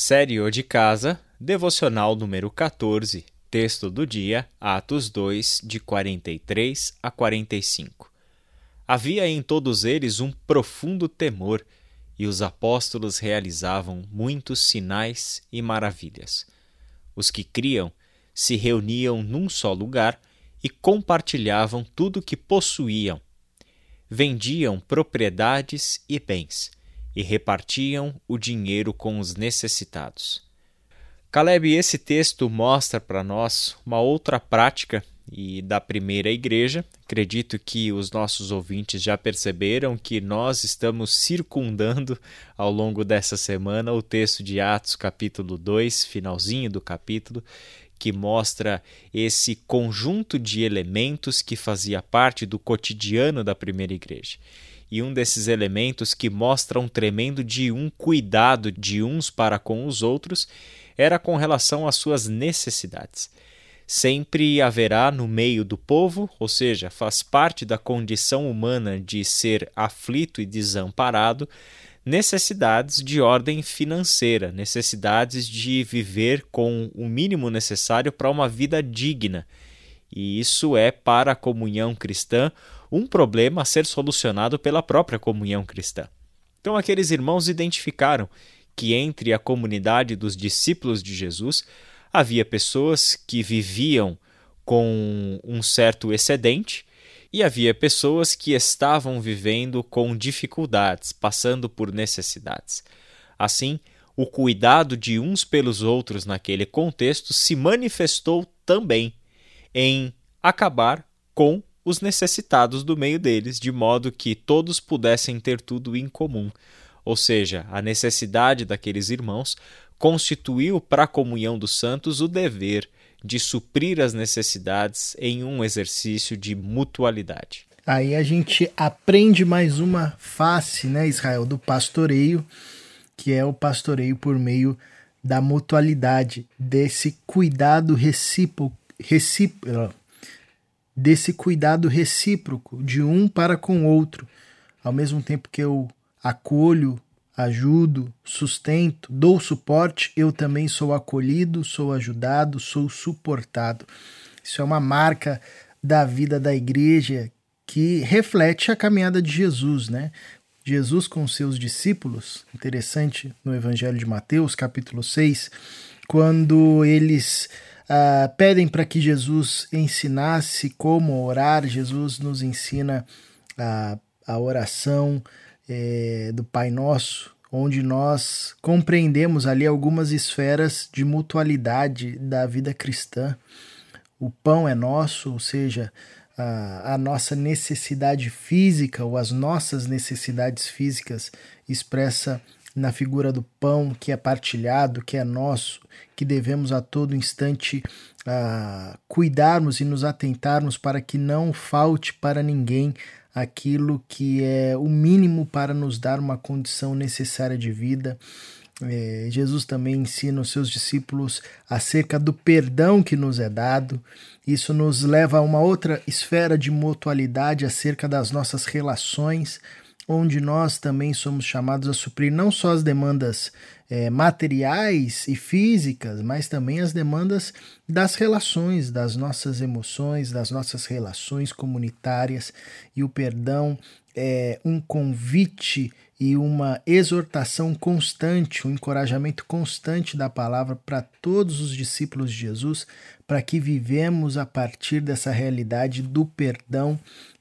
Série O de Casa, Devocional número 14, texto do dia, Atos 2, de 43 a 45. Havia em todos eles um profundo temor, e os apóstolos realizavam muitos sinais e maravilhas. Os que criam se reuniam num só lugar e compartilhavam tudo que possuíam. Vendiam propriedades e bens e repartiam o dinheiro com os necessitados. Caleb, esse texto mostra para nós uma outra prática e da primeira igreja. Acredito que os nossos ouvintes já perceberam que nós estamos circundando ao longo dessa semana o texto de Atos, capítulo 2, finalzinho do capítulo, que mostra esse conjunto de elementos que fazia parte do cotidiano da primeira igreja e um desses elementos que mostra um tremendo de um cuidado de uns para com os outros era com relação às suas necessidades. Sempre haverá no meio do povo, ou seja, faz parte da condição humana de ser aflito e desamparado, necessidades de ordem financeira, necessidades de viver com o mínimo necessário para uma vida digna. E isso é para a comunhão cristã um problema a ser solucionado pela própria comunhão cristã. Então, aqueles irmãos identificaram que entre a comunidade dos discípulos de Jesus havia pessoas que viviam com um certo excedente e havia pessoas que estavam vivendo com dificuldades, passando por necessidades. Assim, o cuidado de uns pelos outros naquele contexto se manifestou também em acabar com os necessitados do meio deles, de modo que todos pudessem ter tudo em comum. Ou seja, a necessidade daqueles irmãos constituiu para a comunhão dos santos o dever de suprir as necessidades em um exercício de mutualidade. Aí a gente aprende mais uma face, né, Israel, do pastoreio, que é o pastoreio por meio da mutualidade, desse cuidado recíproco, recíproco desse cuidado recíproco de um para com o outro, ao mesmo tempo que eu acolho, ajudo, sustento, dou suporte, eu também sou acolhido, sou ajudado, sou suportado. Isso é uma marca da vida da igreja que reflete a caminhada de Jesus, né? Jesus com seus discípulos, interessante no Evangelho de Mateus, capítulo 6, quando eles uh, pedem para que Jesus ensinasse como orar. Jesus nos ensina a, a oração é, do Pai Nosso, onde nós compreendemos ali algumas esferas de mutualidade da vida cristã. O pão é nosso, ou seja, a, a nossa necessidade física ou as nossas necessidades físicas expressa na figura do pão que é partilhado, que é nosso, que devemos a todo instante uh, cuidarmos e nos atentarmos para que não falte para ninguém aquilo que é o mínimo para nos dar uma condição necessária de vida. É, Jesus também ensina os seus discípulos acerca do perdão que nos é dado. Isso nos leva a uma outra esfera de mutualidade acerca das nossas relações onde nós também somos chamados a suprir não só as demandas é, materiais e físicas, mas também as demandas das relações, das nossas emoções, das nossas relações comunitárias. E o perdão é um convite e uma exortação constante, um encorajamento constante da palavra para todos os discípulos de Jesus, para que vivemos a partir dessa realidade do perdão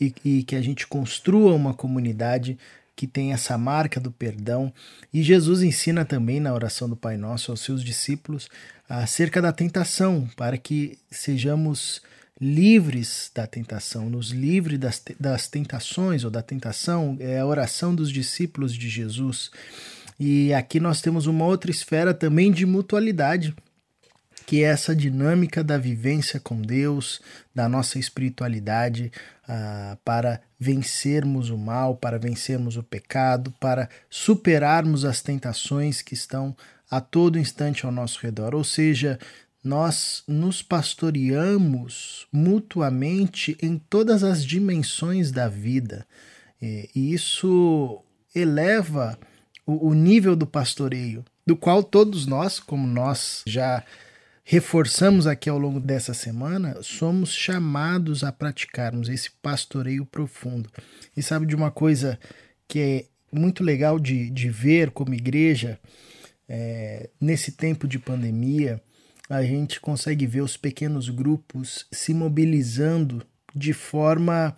e, e que a gente construa uma comunidade que tem essa marca do perdão. E Jesus ensina também na oração do Pai Nosso aos seus discípulos acerca da tentação, para que sejamos livres da tentação, nos livre das, das tentações ou da tentação, é a oração dos discípulos de Jesus. E aqui nós temos uma outra esfera também de mutualidade, que essa dinâmica da vivência com Deus, da nossa espiritualidade, ah, para vencermos o mal, para vencermos o pecado, para superarmos as tentações que estão a todo instante ao nosso redor. Ou seja, nós nos pastoreamos mutuamente em todas as dimensões da vida. E isso eleva o, nível do pastoreio. do qual todos nós, como nós já reforçamos aqui ao longo dessa semana, somos chamados a praticarmos esse pastoreio profundo. E sabe de uma coisa que é muito legal de, de ver como igreja, é, nesse tempo de pandemia, a gente consegue ver os pequenos grupos se mobilizando de forma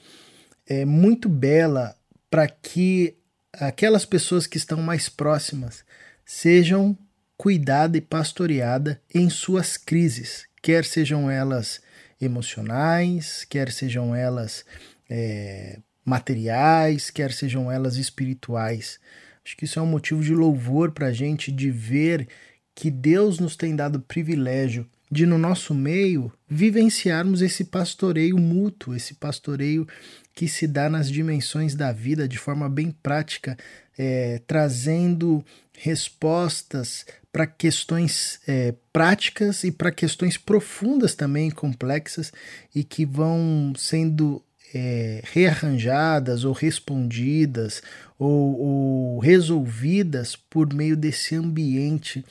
é, muito bela para que aquelas pessoas que estão mais próximas sejam cuidadas e pastoreadas em suas crises, quer sejam elas emocionais, quer sejam elas é, materiais, quer sejam elas espirituais. Acho que isso é um motivo de louvor para a gente de ver que Deus nos tem dado privilégio de, no nosso meio, vivenciarmos esse pastoreio mútuo, esse pastoreio que se dá nas dimensões da vida de forma bem prática, é, trazendo respostas para questões é, práticas e para questões profundas também, complexas, e que vão sendo é, rearranjadas ou respondidas ou, ou, resolvidas por meio desse ambiente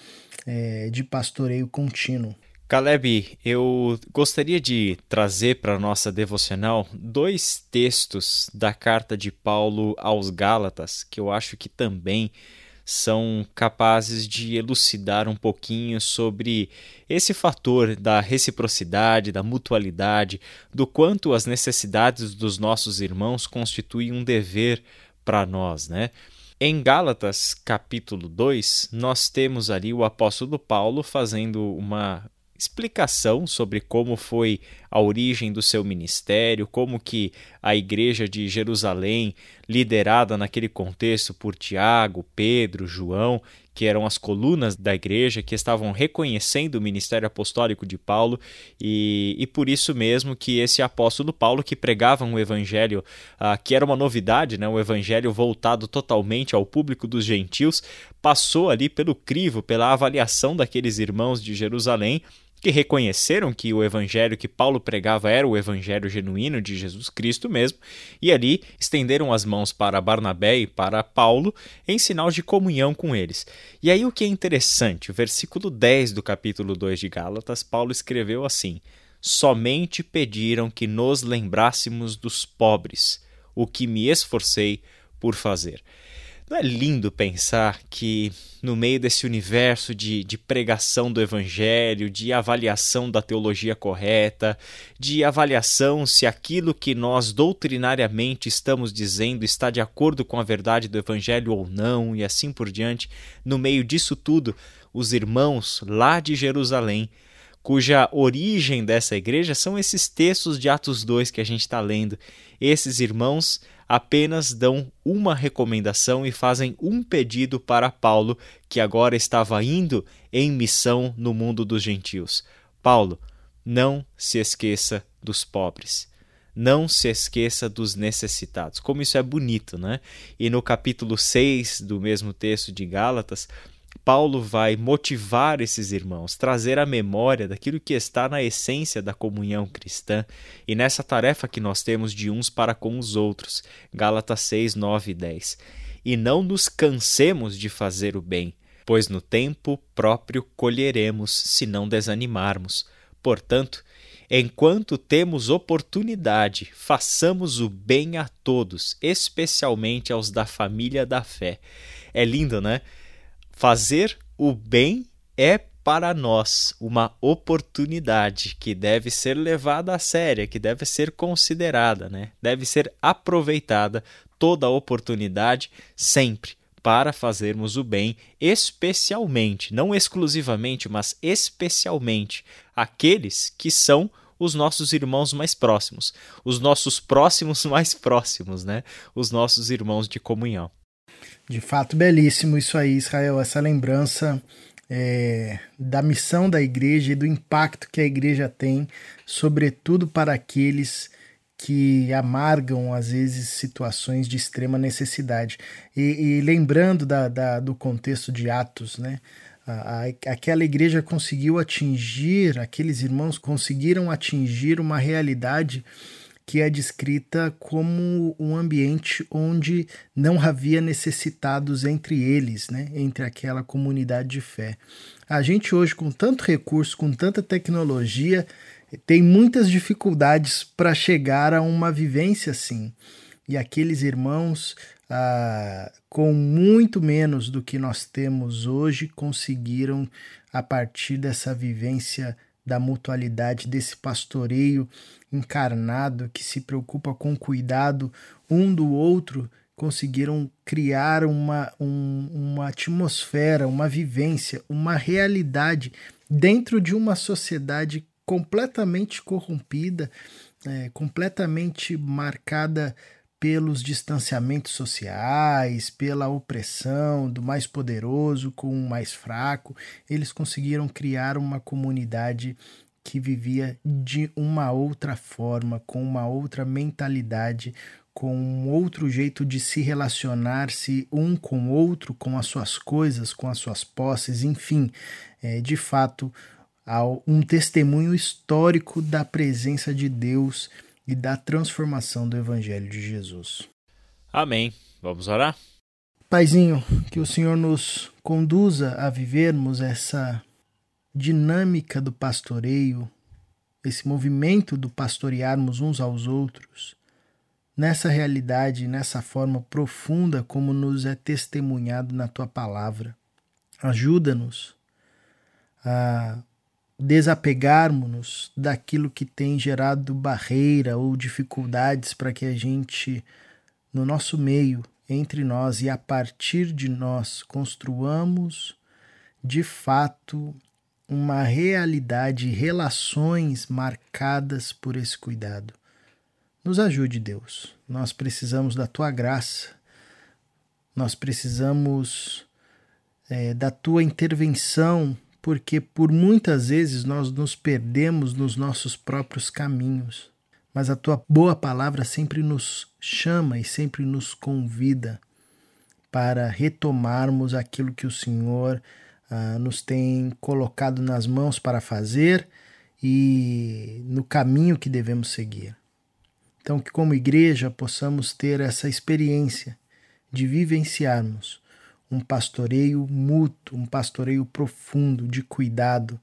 é, de pastoreio contínuo. Caleb, eu gostaria de trazer para nossa devocional dois textos da carta de Paulo aos Gálatas que eu acho que também são capazes de elucidar um pouquinho sobre esse fator da reciprocidade, da mutualidade, do quanto as necessidades dos nossos irmãos constituem um dever para nós, né? Em Gálatas, capítulo 2, nós temos ali o apóstolo Paulo fazendo uma explicação sobre como foi a origem do seu ministério, como que a igreja de Jerusalém, liderada naquele contexto por Tiago, Pedro, João, que eram as colunas da igreja, que estavam reconhecendo o ministério apostólico de Paulo, e, e por isso mesmo que esse apóstolo Paulo, que pregava um evangelho uh, que era uma novidade, né, um evangelho voltado totalmente ao público dos gentios, passou ali pelo crivo, pela avaliação daqueles irmãos de Jerusalém que reconheceram que o evangelho que Paulo pregava era o evangelho genuíno de Jesus Cristo mesmo, e ali estenderam as mãos para Barnabé e para Paulo em sinal de comunhão com eles. E aí o que é interessante, o versículo 10 do capítulo 2 de Gálatas, Paulo escreveu assim: Somente pediram que nos lembrássemos dos pobres, o que me esforcei por fazer. Não é lindo pensar que, no meio desse universo de, de pregação do evangelho, de avaliação da teologia correta, de avaliação se aquilo que nós doutrinariamente estamos dizendo está de acordo com a verdade do evangelho ou não, e assim por diante, no meio disso tudo, os irmãos lá de Jerusalém cuja origem dessa igreja são esses textos de Atos 2 que a gente está lendo. Esses irmãos apenas dão uma recomendação e fazem um pedido para Paulo, que agora estava indo em missão no mundo dos gentios. Paulo, não se esqueça dos pobres. Não se esqueça dos necessitados. Como isso é bonito, né? E no capítulo 6 do mesmo texto de Gálatas, Paulo vai motivar esses irmãos, trazer a memória daquilo que está na essência da comunhão cristã e nessa tarefa que nós temos de uns para com os outros. Gálatas 6, 9 e 10. E não nos cansemos de fazer o bem, pois no tempo próprio colheremos, se não desanimarmos. Portanto, enquanto temos oportunidade, façamos o bem a todos, especialmente aos da família da fé. É lindo, né? Fazer o bem é para nós uma oportunidade que deve ser levada a séria, que deve ser considerada, né? deve ser aproveitada toda a oportunidade sempre para fazermos o bem, especialmente, não exclusivamente, mas especialmente aqueles que são os nossos irmãos mais próximos, os nossos próximos mais próximos, né? Os nossos irmãos de comunhão. De fato, belíssimo isso aí, Israel, essa lembrança é, da missão da igreja e do impacto que a igreja tem, sobretudo para aqueles que amargam, às vezes, situações de extrema necessidade. E, e lembrando da, da, do contexto de Atos, né? Aquela igreja conseguiu atingir, aqueles irmãos conseguiram atingir uma realidade que é descrita como um ambiente onde não havia necessitados entre eles, né, entre aquela comunidade de fé. A gente hoje, com tanto recurso, com tanta tecnologia, tem muitas dificuldades para chegar a uma vivência assim. E aqueles irmãos, ah, com muito menos do que nós temos hoje, conseguiram, a partir dessa vivência da mutualidade, desse pastoreio encarnado que se preocupa com cuidado um do outro, conseguiram criar uma, um, uma atmosfera, uma vivência, uma realidade dentro de uma sociedade completamente corrompida, é, completamente marcada pelos distanciamentos sociais, pela opressão do mais poderoso com o mais fraco, eles conseguiram criar uma comunidade que vivia de uma outra forma, com uma outra mentalidade, com um outro jeito de se relacionar-se um com o outro, com as suas coisas, com as suas posses, enfim, é, de fato, um testemunho histórico da presença de Deus e da transformação do Evangelho de Jesus. Amém. Vamos orar? Paizinho, que o Senhor nos conduza a vivermos essa dinâmica do pastoreio, esse movimento do pastorearmos uns aos outros, nessa realidade, nessa forma profunda como nos é testemunhado na tua palavra. Ajuda-nos a desapegarmos-nos daquilo que tem gerado barreira ou dificuldades para que a gente, no nosso meio, entre nós e a partir de nós, construamos de fato uma realidade, relações marcadas por esse cuidado. Nos ajude, Deus. Nós precisamos da tua graça, nós precisamos é, da tua intervenção porque por muitas vezes nós nos perdemos nos nossos próprios caminhos. Mas a tua boa palavra sempre nos chama e sempre nos convida para retomarmos aquilo que o Senhor ah, nos tem colocado nas mãos para fazer e no caminho que devemos seguir. Então, que como igreja possamos ter essa experiência de vivenciarmos um pastoreio mútuo, um pastoreio profundo de cuidado,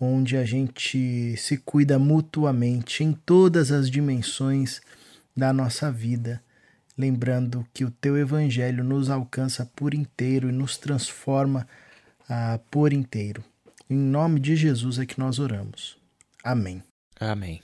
onde a gente se cuida mutuamente em todas as dimensões da nossa vida, lembrando que o teu evangelho nos alcança por inteiro e nos transforma ah, por inteiro. Em nome de Jesus é que nós oramos. Amém. Amém.